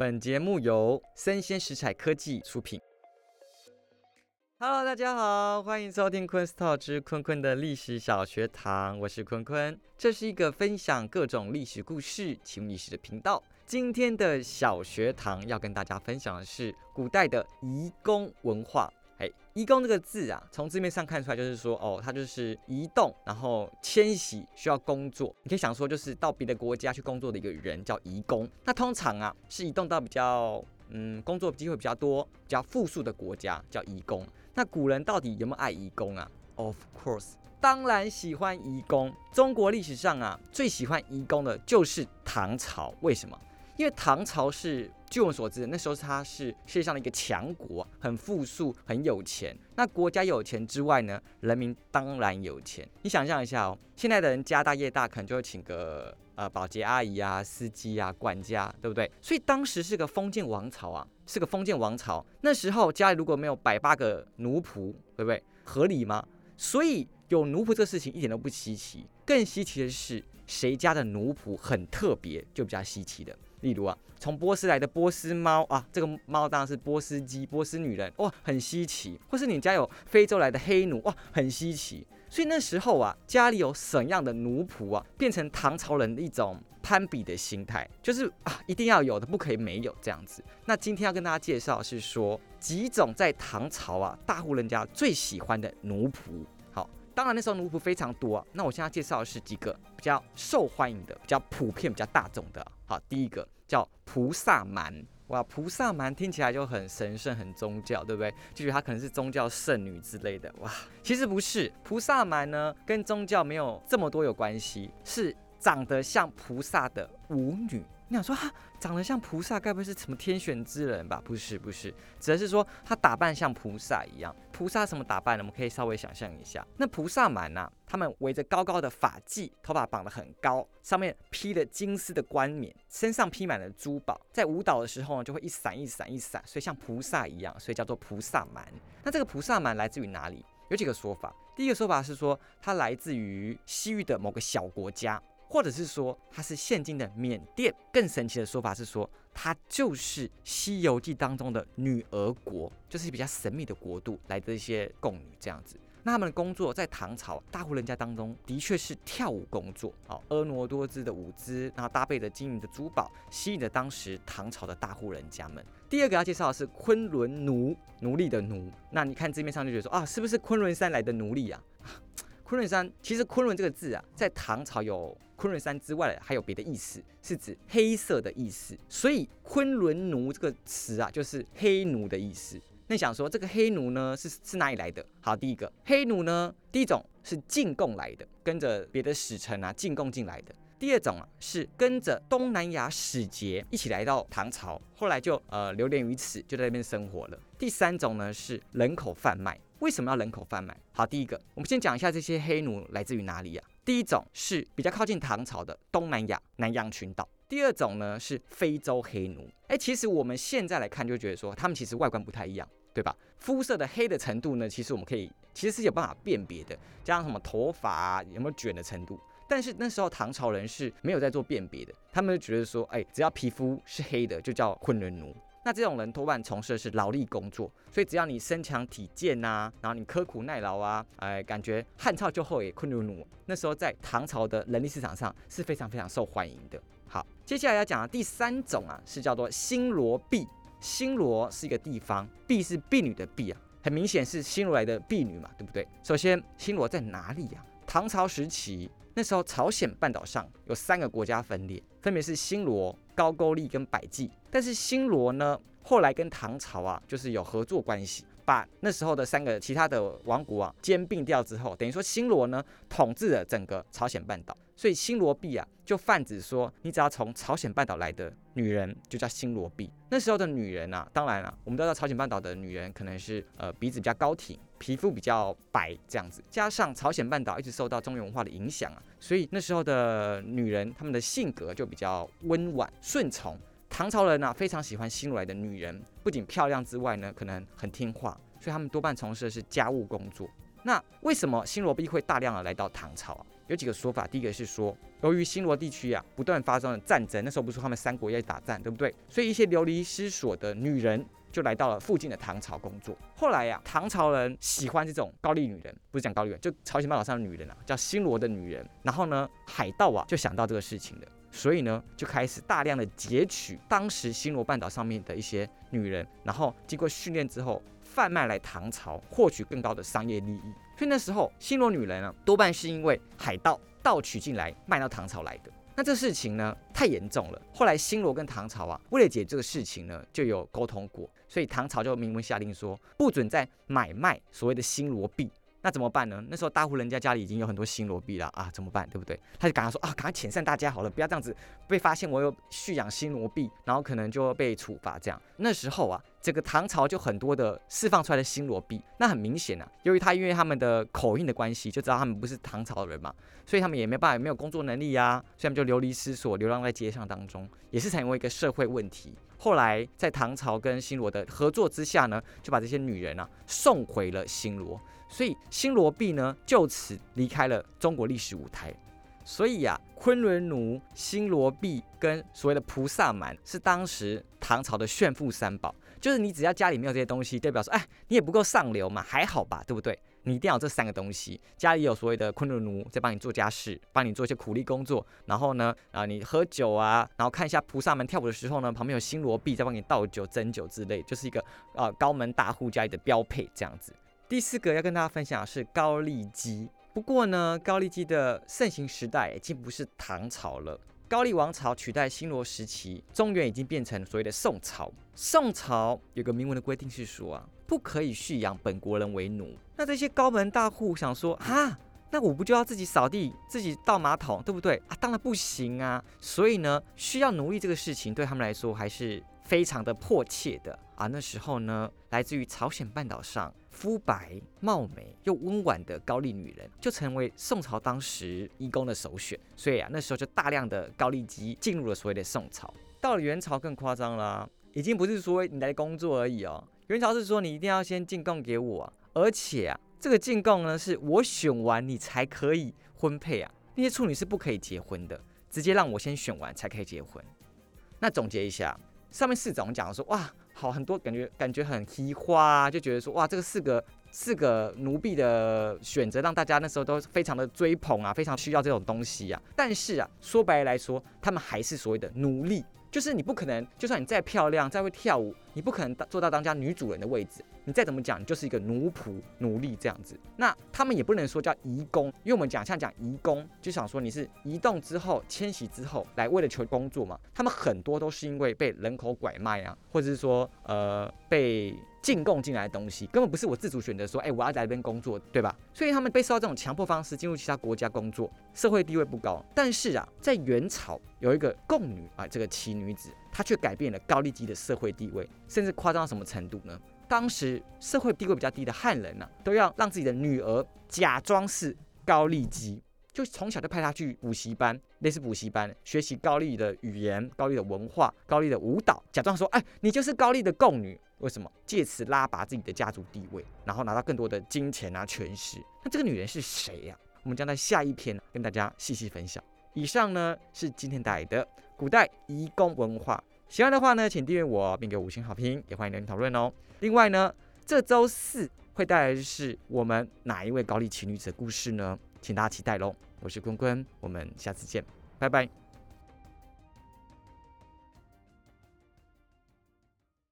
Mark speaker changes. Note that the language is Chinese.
Speaker 1: 本节目由生鲜食材科技出品。Hello，大家好，欢迎收听昆斯特之坤坤的历史小学堂，我是坤坤。这是一个分享各种历史故事、奇闻异事的频道。今天的小学堂要跟大家分享的是古代的移工文化。哎，移工这个字啊，从字面上看出来就是说，哦，它就是移动，然后迁徙，需要工作。你可以想说，就是到别的国家去工作的一个人叫移工。那通常啊，是移动到比较嗯工作机会比较多、比较富庶的国家叫移工。那古人到底有没有爱移工啊？Of course，当然喜欢移工。中国历史上啊，最喜欢移工的就是唐朝。为什么？因为唐朝是。据我所知，那时候他是世界上的一个强国，很富庶，很有钱。那国家有钱之外呢，人民当然有钱。你想象一下哦，现在的人家大业大，可能就会请个呃保洁阿姨啊、司机啊、管家，对不对？所以当时是个封建王朝啊，是个封建王朝。那时候家里如果没有百八个奴仆，对不对？合理吗？所以有奴仆这个事情一点都不稀奇。更稀奇的是，谁家的奴仆很特别，就比较稀奇的。例如啊，从波斯来的波斯猫啊，这个猫当然是波斯鸡、波斯女人哇，很稀奇；或是你家有非洲来的黑奴哇，很稀奇。所以那时候啊，家里有怎样的奴仆啊，变成唐朝人的一种攀比的心态，就是啊，一定要有的，不可以没有这样子。那今天要跟大家介绍是说几种在唐朝啊，大户人家最喜欢的奴仆。好当然那时候奴仆非常多，啊那我现在介绍的是几个比较受欢迎的、比较普遍、比较大众的。好，第一个叫菩萨蛮，哇，菩萨蛮听起来就很神圣、很宗教，对不对？就觉得她可能是宗教圣女之类的，哇，其实不是，菩萨蛮呢跟宗教没有这么多有关系，是长得像菩萨的舞女。你想说哈，长得像菩萨，该不会是什么天选之人吧？不是，不是，只是说他打扮像菩萨一样。菩萨什么打扮呢？我们可以稍微想象一下。那菩萨蛮呐，他们围着高高的发髻，头发绑得很高，上面披了金丝的冠冕，身上披满了珠宝，在舞蹈的时候呢，就会一闪一闪一闪，所以像菩萨一样，所以叫做菩萨蛮。那这个菩萨蛮来自于哪里？有几个说法。第一个说法是说，它来自于西域的某个小国家。或者是说它是现今的缅甸，更神奇的说法是说它就是《西游记》当中的女儿国，就是比较神秘的国度来的一些宫女这样子。那他们的工作在唐朝大户人家当中的确是跳舞工作，哦，婀娜多姿的舞姿，然后搭配着金银的珠宝，吸引着当时唐朝的大户人家们。第二个要介绍的是昆仑奴，奴隶的奴。那你看字面上就觉得说啊，是不是昆仑山来的奴隶啊？昆仑山其实昆仑这个字啊，在唐朝有昆仑山之外还有别的意思，是指黑色的意思。所以昆仑奴这个词啊，就是黑奴的意思。那想说这个黑奴呢，是是哪里来的？好，第一个黑奴呢，第一种是进贡来的，跟着别的使臣啊进贡进来的。第二种啊，是跟着东南亚使节一起来到唐朝，后来就呃流连于此，就在那边生活了。第三种呢，是人口贩卖。为什么要人口贩卖？好，第一个，我们先讲一下这些黑奴来自于哪里呀？第一种是比较靠近唐朝的东南亚南洋群岛，第二种呢是非洲黑奴。哎，其实我们现在来看就觉得说，他们其实外观不太一样，对吧？肤色的黑的程度呢，其实我们可以其实是有办法辨别的，加上什么头发有没有卷的程度。但是那时候唐朝人是没有在做辨别的，他们就觉得说，哎，只要皮肤是黑的就叫昆仑奴。那这种人多半从事的是劳力工作，所以只要你身强体健呐，然后你刻苦耐劳啊，哎，感觉汗臭就会昆仑奴。那时候在唐朝的人力市场上是非常非常受欢迎的。好，接下来要讲的第三种啊，是叫做新罗婢。新罗是一个地方，婢是婢女的婢啊，很明显是新罗来的婢女嘛，对不对？首先，新罗在哪里呀？唐朝时期，那时候朝鲜半岛上有三个国家分裂，分别是新罗。高句丽跟百济，但是新罗呢，后来跟唐朝啊，就是有合作关系，把那时候的三个其他的王国啊兼并掉之后，等于说新罗呢统治了整个朝鲜半岛。所以新罗婢啊，就泛指说，你只要从朝鲜半岛来的女人，就叫新罗婢。那时候的女人啊，当然了，我们都知道朝鲜半岛的女人可能是呃鼻子比较高挺，皮肤比较白这样子，加上朝鲜半岛一直受到中原文化的影响啊，所以那时候的女人她们的性格就比较温婉顺从。唐朝人呢非常喜欢新罗来的女人，不仅漂亮之外呢，可能很听话，所以他们多半从事的是家务工作。那为什么新罗婢会大量的来到唐朝啊？有几个说法。第一个是说，由于新罗地区啊不断发生了战争，那时候不是他们三国要打战，对不对？所以一些流离失所的女人就来到了附近的唐朝工作。后来呀，唐朝人喜欢这种高丽女人，不是讲高丽人，就朝鲜半岛上的女人啊，叫新罗的女人。然后呢，海盗啊就想到这个事情了。所以呢，就开始大量的截取当时新罗半岛上面的一些女人，然后经过训练之后贩卖来唐朝，获取更高的商业利益。所以那时候新罗女人呢，多半是因为海盗盗取进来卖到唐朝来的。那这事情呢太严重了，后来新罗跟唐朝啊，为了解这个事情呢，就有沟通过，所以唐朝就明文下令说，不准再买卖所谓的新罗币。那怎么办呢？那时候大户人家家里已经有很多新罗币了啊，怎么办？对不对？他就赶快说啊，赶快遣散大家好了，不要这样子被发现我有蓄养新罗币，然后可能就被处罚这样。那时候啊，这个唐朝就很多的释放出来的新罗币，那很明显啊，由于他因为他们的口音的关系，就知道他们不是唐朝人嘛，所以他们也没办法，没有工作能力呀，所以他们就流离失所，流浪在街上当中，也是成为一个社会问题。后来在唐朝跟新罗的合作之下呢，就把这些女人啊送回了新罗。所以新罗币呢，就此离开了中国历史舞台。所以呀，昆仑奴、新罗币跟所谓的菩萨蛮，是当时唐朝的炫富三宝。就是你只要家里没有这些东西，代表说，哎，你也不够上流嘛，还好吧，对不对？你一定要有这三个东西，家里有所谓的昆仑奴在帮你做家事，帮你做一些苦力工作。然后呢，啊，你喝酒啊，然后看一下菩萨们跳舞的时候呢，旁边有新罗币在帮你倒酒、斟酒之类，就是一个啊高门大户家里的标配这样子。第四个要跟大家分享的是高丽鸡。不过呢，高丽鸡的盛行时代已经不是唐朝了，高丽王朝取代新罗时期，中原已经变成所谓的宋朝。宋朝有个明文的规定是说啊，不可以蓄养本国人为奴。那这些高门大户想说啊，那我不就要自己扫地、自己倒马桶，对不对啊？当然不行啊。所以呢，需要奴隶这个事情对他们来说还是非常的迫切的啊。那时候呢，来自于朝鲜半岛上。肤白貌美又温婉的高丽女人，就成为宋朝当时义工的首选。所以啊，那时候就大量的高丽籍进入了所谓的宋朝。到了元朝更夸张了，已经不是说你来工作而已哦。元朝是说你一定要先进贡给我，而且啊，这个进贡呢是我选完你才可以婚配啊。那些处女是不可以结婚的，直接让我先选完才可以结婚。那总结一下，上面四种讲说哇。好，很多感觉感觉很奇花，就觉得说哇，这个四个四个奴婢的选择，让大家那时候都非常的追捧啊，非常需要这种东西啊。但是啊，说白来说，他们还是所谓的奴隶。就是你不可能，就算你再漂亮、再会跳舞，你不可能做到当家女主人的位置。你再怎么讲，你就是一个奴仆、奴隶这样子。那他们也不能说叫移工，因为我们讲像讲移工，就想说你是移动之后、迁徙之后来为了求工作嘛。他们很多都是因为被人口拐卖啊，或者是说呃被。进贡进来的东西根本不是我自主选择，说哎我要在这边工作，对吧？所以他们被受到这种强迫方式进入其他国家工作，社会地位不高。但是啊，在元朝有一个贡女啊，这个奇女子，他却改变了高丽姬的社会地位，甚至夸张到什么程度呢？当时社会地位比较低的汉人呢，都要让自己的女儿假装是高丽姬，就从小就派她去补习班，类似补习班学习高丽的语言、高丽的文化、高丽的舞蹈，假装说哎你就是高丽的贡女。为什么借此拉拔自己的家族地位，然后拿到更多的金钱啊权势？那这个女人是谁呀？我们将在下一篇跟大家细细分享。以上呢是今天带来的古代移工文化。喜欢的话呢，请订阅我并给五星好评，也欢迎留言讨论哦。另外呢，这周四会带来的是我们哪一位高丽奇女子的故事呢？请大家期待喽。我是坤坤，我们下次见，拜拜。